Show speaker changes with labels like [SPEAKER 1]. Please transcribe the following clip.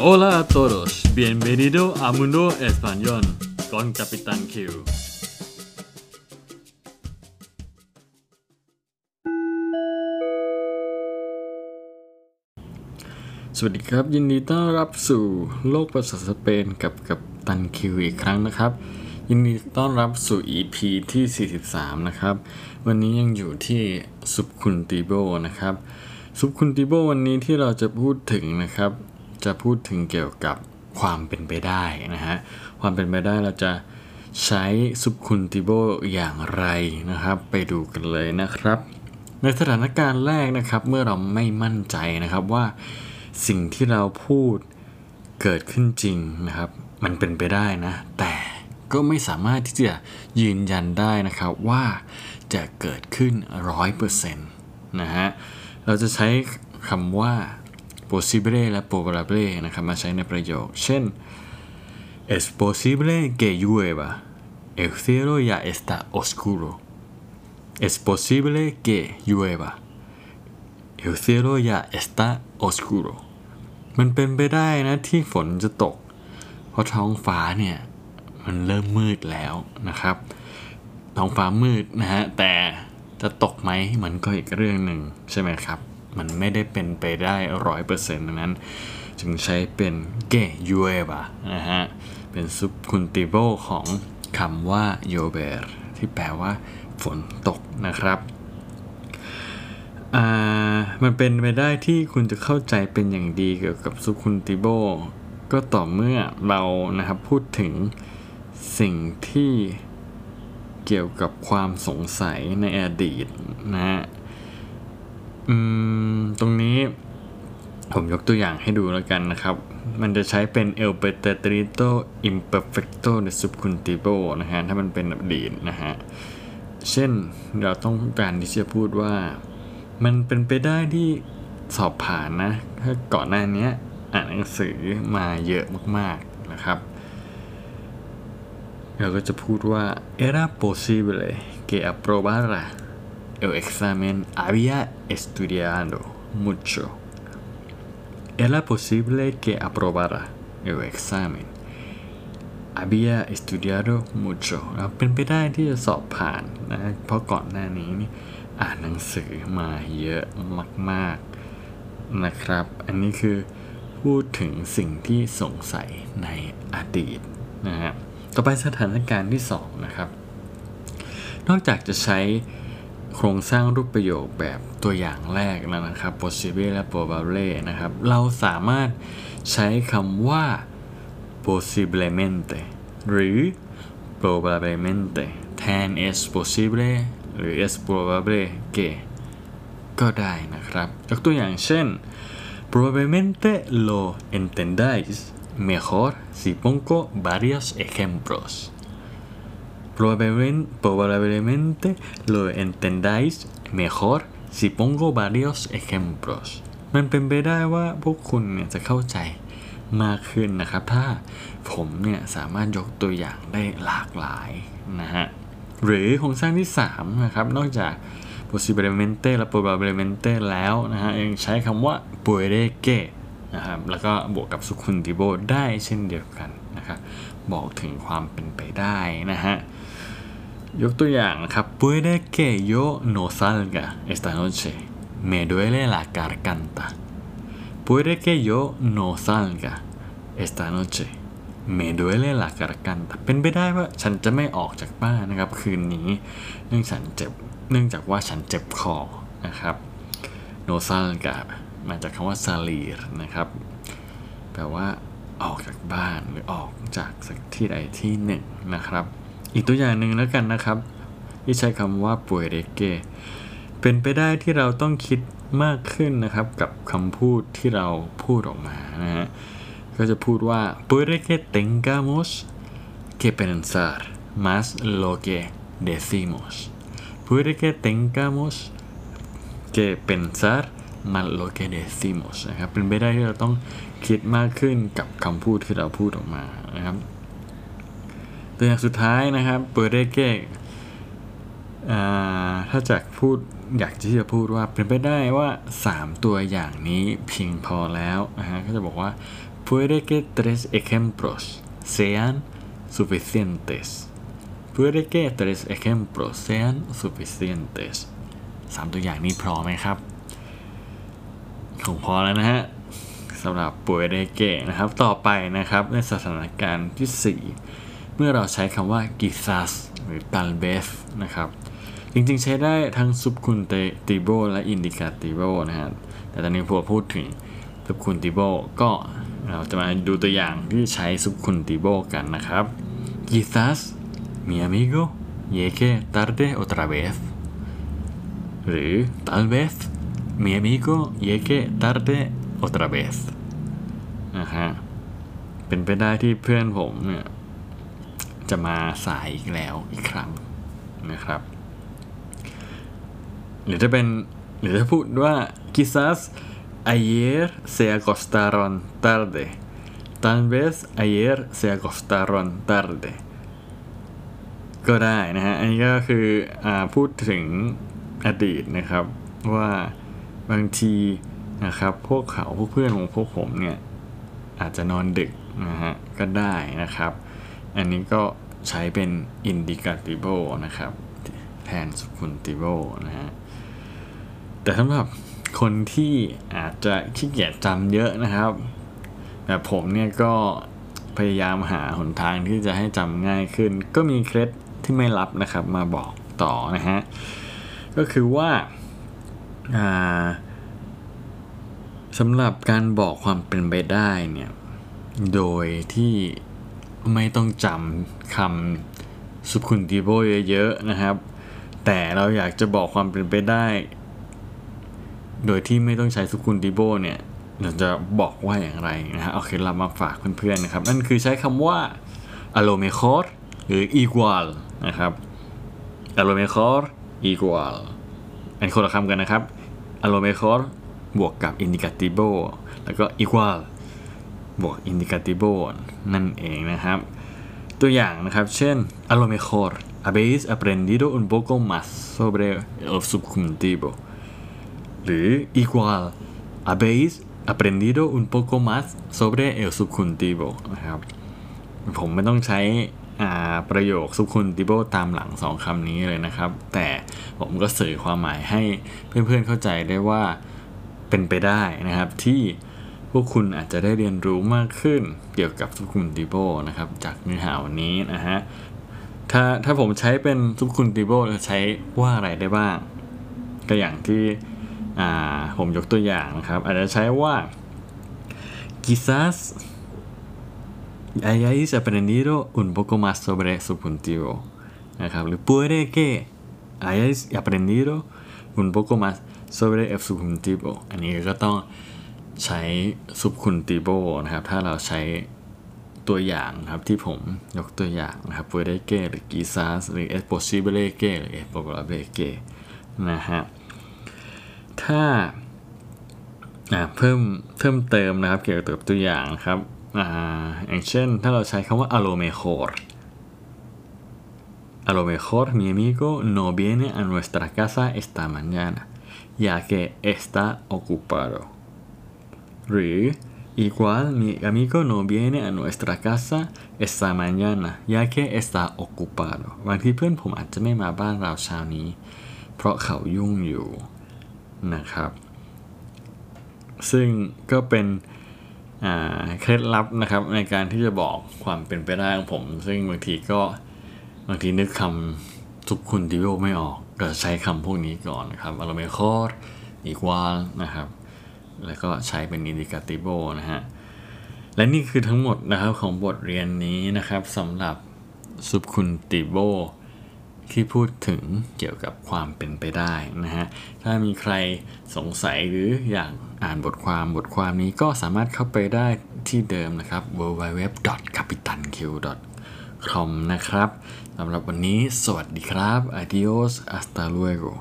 [SPEAKER 1] Hola a todos, bienvenido a Mundo Español con Capitán Q. สวัสดีครับ ยินดีต้อนรับสู่โลกภาษาสเปนกับกับตันคิวอีกครั้งนะครับ ยินดีต้อนรับสู่ EP ที่ 43 นะครับ วันนี้ยังอยู่ที่ซุปคุณติโบนะครับซุปคุณติโบวันนี้ที่เราจะพูดถึงนะครับ จะพูดถึงเกี่ยวกับความเป็นไปได้นะฮะ ความเป็นไปได้เราจะใช้ซุปคุณติโบอย่างไรนะครับ ไปดูกันเลยนะครับ ในสถานการณ์แรกนะครับ เมื่อเราไม่มั่นใจนะครับว่าสิ่งที่เราพูดเกิดขึ้นจริงนะครับ มันเป็นไปได้นะ แต่ก็ไม่สามารถที่จะยืนยันได้นะครับว่าจะเกิดขึ้นร้อยเปอร์เซ็นต์นะฮะ เราจะใช้คำว่า possible และ probable นะครับมาใช้ในประโยค เช่น es posible que llueva el cielo ya está oscuro es posible que llueva el cielo ya está oscuro มันเป็นไปได้นะที่ฝนจะตก เพราะท้องฟ้าเนี่ย มันเริ่มมืดแล้วนะครับ ท้องฟ้ามืดนะฮะ แต่จะตกไหมมันก็อีกเรื่องหนึ่งใช่ไหมครับ มันไม่ได้เป็นไปได้ร้อยเปอร์เซ็นต์ดังนั้น จึงใช้เป็นเกยูเอบะนะฮะ เป็นซุปคุณติโบของคำว่าโยเบรที่แปลว่าฝนตกนะครับอ่ามันเป็นไปได้ที่คุณจะเข้าใจเป็นอย่างดีเกี่ยวกับซุคุณติโบก็ต่อเมื่อเรานะครับพูดถึงสิ่งที่เกี่ยวกับความสงสัยในอดีตนะฮะ อืม ตรงนี้ผมยกตัวอย่างให้ดูแล้วกันนะครับ มันจะใช้เป็น el pretérito imperfecto de subjuntivo นะฮะ ถ้ามันเป็นอดีตนะฮะ เช่นเราต้องการที่จะพูดว่า มันเป็นไปได้ที่สอบผ่านนะ ถ้าก่อนหน้านี้อ่านหนังสือมาเยอะมากๆนะครับ เราก็จะพูดว่า era posible que aprobara el examen había estudiado mucho era posible que aprobara el examen había estudiado mucho เป็นไปได้ที่จะสอบผ่านนะเพราะก่อนหน้านี้นี่อ่านหนังสือมาเยอะมากๆนะครับ อันนี้คือพูดถึงสิ่งที่สงสัยในอดีตนะฮะต่อไปสถานการณ์ที่2นะครับ นอกจากจะใช้ โครงสร้างรูปประโยคแบบตัวอย่างแรกแล้วนะครับ possible และ probable นะครับ เราสามารถใช้คำว่า possiblemente หรือ probablemente แทน es posible หรือ es probable que ก็ได้นะครับ ยกตัวอย่างเช่น probablemente lo entendáis mejor si pongo varios ejemplos Probablemente lo entendáis mejor si pongo varios ejemplos มันเป็นไปได้ว่าพวกคุณเนี่ยจะเข้าใจมากขึ้นนะครับ ถ้าผมเนี่ยสามารถยกตัวอย่างได้หลากหลายนะฮะ หรือโครงสร้างที่ 3 นะครับ นอกจาก possiblemente และ probablemente แล้วนะฮะ ยังใช้คำว่า puede que นะครับ แล้วก็บวกกับ subjuntivo ได้เช่นเดียวกันนะครับ บอกถึงความเป็นไปได้นะฮะ ยกตัวอย่างครับ puede que yo no salga esta noche me duele la garganta puede que yo no salga esta noche me duele la garganta เป็นไปได้ว่าฉันจะไม่ออกจากบ้านนะครับ คืนนี้ เนื่องฉันเจ็บ เนื่องจากว่าฉันเจ็บคอนะครับ no salga มาจากคำว่า salir นะครับ แปลว่าออกจากบ้านหรือออกจากสักที่ใดที่หนึ่งนะครับ อีกตัวอย่างหนึ่งแล้วกันนะครับ ที่ใช้คำว่าป่วยเรเกเป็นไปได้ที่เราต้องคิดมากขึ้นนะครับกับคำพูดที่เราพูดออกมานะฮะก็จะพูดว่า puede que tengamos que pensar más lo que decimos puede que tengamos que pensar más lo que decimos นะครับเป็นไปได้ที่เราต้องคิดมากขึ้นกับคำพูดที่เราพูดออกมานะครับ ตัวอย่างสุดท้ายนะครับเปิดได้เก้ถ้าจากพูดอยากที่จะพูดว่าเป็นไปได้ว่า 3 ตัวอย่างนี้เพียงพอแล้วนะฮะก็จะบอกว่า puede que tres ejemplos sean suficientes puede que tres ejemplos sean suficientes สามตัวอย่างนี้พอไหมครับ คงพอแล้วนะฮะสำหรับป่วยเดเกนะครับ ต่อไปนะครับในสถานการณ์ที่ 4 เมื่อเราใช้คำว่า quizás หรือ tal vez นะครับ จริงๆใช้ได้ทั้ง subjuntivo และ indicativo นะฮะแต่ตอนนี้พอพูดถึง subjuntivo ก็เราจะมาดูตัวอย่างที่ใช้ subjuntivo กันนะครับ quizás mi amigo llegue tarde otra vez หรือ tal vez mi amigo llegue tarde otra vez นะฮะเป็นไปได้ที่เพื่อนผมเนี่ย จะมาสายอีกแล้วอีกครั้งนะครับ หรือจะเป็นหรือจะพูดว่า quizás ayer se acostaron tarde tal vez ayer se acostaron tarde ก็ได้นะฮะ อันนี้ก็คืออพูดถึงอดีตนะครับ ว่าบางทีนะครับ พวกเขาพวกเพื่อนของพวกผมเนี่ย อาจจะนอนดึกนะฮะ ก็ได้นะครับ อันนี้ก็ใช้เป็น indicativo นะครับ แทน subjuntivo นะฮะ แต่สำหรับคนที่อาจจะขี้เกียจจำเยอะนะครับแบบผมเนี่ยก็พยายามหาหนทางที่จะให้จำง่ายขึ้น ก็มีเคล็ดที่ไม่รับนะครับมาบอกต่อนะฮะ ก็คือว่าสำหรับการบอกความเป็นไปได้เนี่ย โดยที่ ไม่ต้องจำคำสุขุนติโบเยอะๆนะครับ แต่เราอยากจะบอกความเป็นไปได้ โดยที่ไม่ต้องใช้สุขุนติโบเนี่ยเราจะบอกว่าอย่างไรนะฮะเอาเคล็ดลับมาฝากเพื่อนๆนะครับ นั่นคือใช้คำว่า a lo mejor หรือ igual นะครับ a lo mejor igual อันคนละคำกันนะครับ a lo mejor บวกกับ indicativo แล้วก็ igual บวก indicativo นั่นเองนะครับ ตัวอย่างนะครับ เช่น a lo mejor habéis aprendido un poco más sobre el subjuntivo หรือ igual habéis aprendido un poco más sobre el subjuntivo นะครับ ผมไม่ต้องใช้ประโยค subjuntivo ตามหลังสองคำนี้เลยนะครับ แต่ผมก็สื่อความหมายให้เพื่อนๆเข้าใจได้ว่าเป็นไปได้นะครับ ที่ พวกคุณอาจจะได้เรียนรู้มากขึ้นเกี่ยวกับ subjuntivo นะครับ จากเนื้อหาวันนี้นะฮะ ถ้าถ้าผมใช้เป็น subjuntivo จะใช้ว่าอะไรได้บ้าง ก็อย่างที่ผมยกตัวอย่างนะครับ อาจจะใช้ว่า quizás hayáis aprendido un poco más sobre subjuntivo นะครับหรือ puede que hayáis aprendido un poco más sobre el subjuntivo อันนี้ก็ต้อง ใช้ซุปคุณติโบนะครับ ถ้าเราใช้ตัวอย่างครับที่ผมยกตัวอย่างนะครับ puede que หรือ quizás หรือ es posible que หรือ es probable que นะฮะถ้าเพิ่มเพิ่มเติมนะครับเกี่ยวกับตัวอย่างครับอย่างเช่น ถ้าเราใช้คำว่า a lo mejor A lo mejor mi amigo no viene a nuestra casa esta mañana, ya que está ocupado. หรือ igual mi amigo no viene a nuestra casa esta mañana ya que está ocupado บางทีเพื่อนผมอาจจะไม่มาบ้านเราเช้านี้ เพราะเขายุ่งอยู่นะครับ ซึ่งก็เป็นเคล็ดลับนะครับในการที่จะบอกความเป็นไปได้ของผม ซึ่งบางทีก็บางทีนึกคำทุกคุณที่โยไม่ออก ก็ใช้คำพวกนี้ก่อนนะครับอารมณ์คอร์อีกวานะครับ แล้วก็ใช้เป็นอินดิกาติโบนะฮะ และนี่คือทั้งหมดนะครับของบทเรียนนี้นะครับสำหรับซุปคุณติโบที่พูดถึงเกี่ยวกับความเป็นไปได้นะฮะ ถ้ามีใครสงสัยหรืออยากอ่านบทความบทความนี้ก็สามารถเข้าไปได้ที่เดิมนะครับ www.capitanq.com นะครับสำหรับวันนี้สวัสดีครับ adios hasta luego